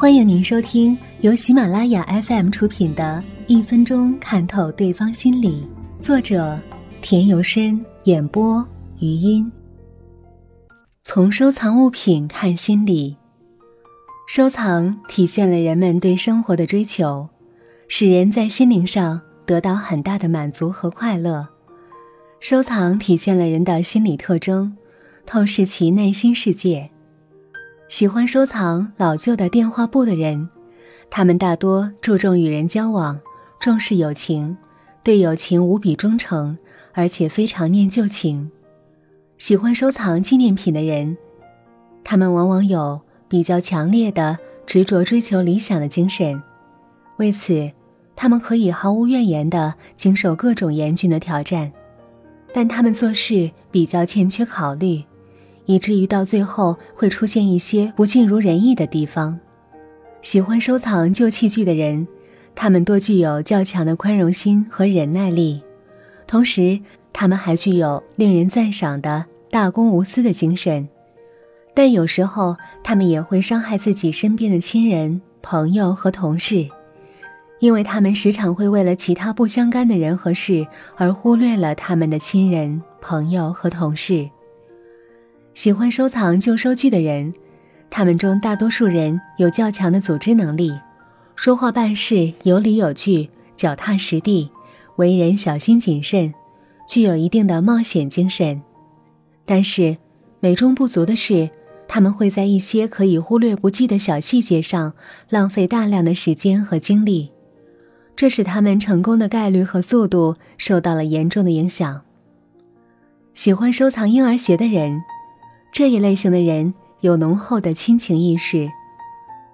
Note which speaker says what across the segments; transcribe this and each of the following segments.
Speaker 1: 欢迎您收听由喜马拉雅 FM 出品的《一分钟看透对方心理》，作者田由深，演播余音。从收藏物品看心理，收藏体现了人们对生活的追求，使人在心灵上得到很大的满足和快乐。收藏体现了人的心理特征，透视其内心世界。喜欢收藏老旧的电话簿的人，他们大多注重与人交往，重视友情，对友情无比忠诚，而且非常念旧情。喜欢收藏纪念品的人，他们往往有比较强烈的执着追求理想的精神，为此，他们可以毫无怨言地经受各种严峻的挑战。但他们做事比较欠缺考虑，以至于到最后会出现一些不尽如人意的地方。喜欢收藏旧器具的人，他们多具有较强的宽容心和忍耐力，同时他们还具有令人赞赏的大公无私的精神。但有时候，他们也会伤害自己身边的亲人、朋友和同事。因为他们时常会为了其他不相干的人和事而忽略了他们的亲人、朋友和同事。喜欢收藏旧收据的人，他们中大多数人有较强的组织能力，说话办事有理有据、脚踏实地，为人小心谨慎，具有一定的冒险精神。但是，美中不足的是，他们会在一些可以忽略不计的小细节上浪费大量的时间和精力。这使他们成功的概率和速度受到了严重的影响。喜欢收藏婴儿鞋的人，这一类型的人有浓厚的亲情意识，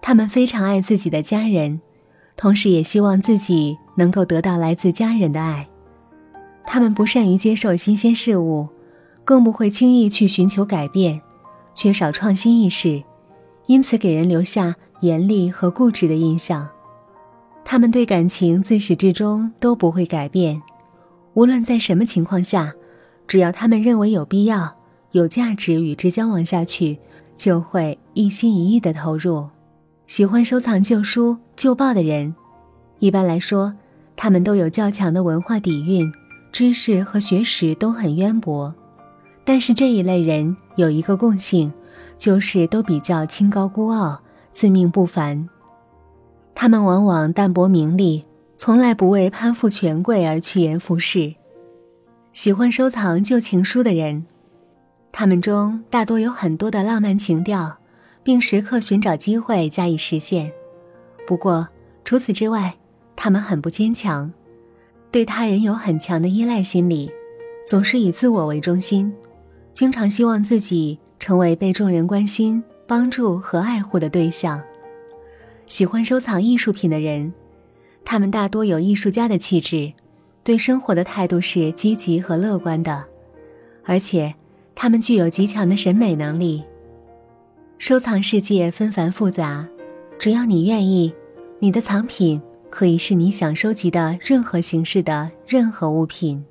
Speaker 1: 他们非常爱自己的家人，同时也希望自己能够得到来自家人的爱。他们不善于接受新鲜事物，更不会轻易去寻求改变，缺少创新意识，因此给人留下严厉和固执的印象。他们对感情自始至终都不会改变，无论在什么情况下，只要他们认为有必要、有价值与之交往下去，就会一心一意的投入。喜欢收藏旧书、旧报的人，一般来说，他们都有较强的文化底蕴，知识和学识都很渊博。但是这一类人有一个共性，就是都比较清高孤傲、自命不凡。他们往往淡泊名利，从来不为攀附权贵而趋炎附势。喜欢收藏旧情书的人，他们中大多有很多的浪漫情调，并时刻寻找机会加以实现。不过除此之外，他们很不坚强，对他人有很强的依赖心理，总是以自我为中心，经常希望自己成为被众人关心、帮助和爱护的对象。喜欢收藏艺术品的人，他们大多有艺术家的气质，对生活的态度是积极和乐观的，而且他们具有极强的审美能力。收藏世界纷繁复杂，只要你愿意，你的藏品可以是你想收集的任何形式的任何物品。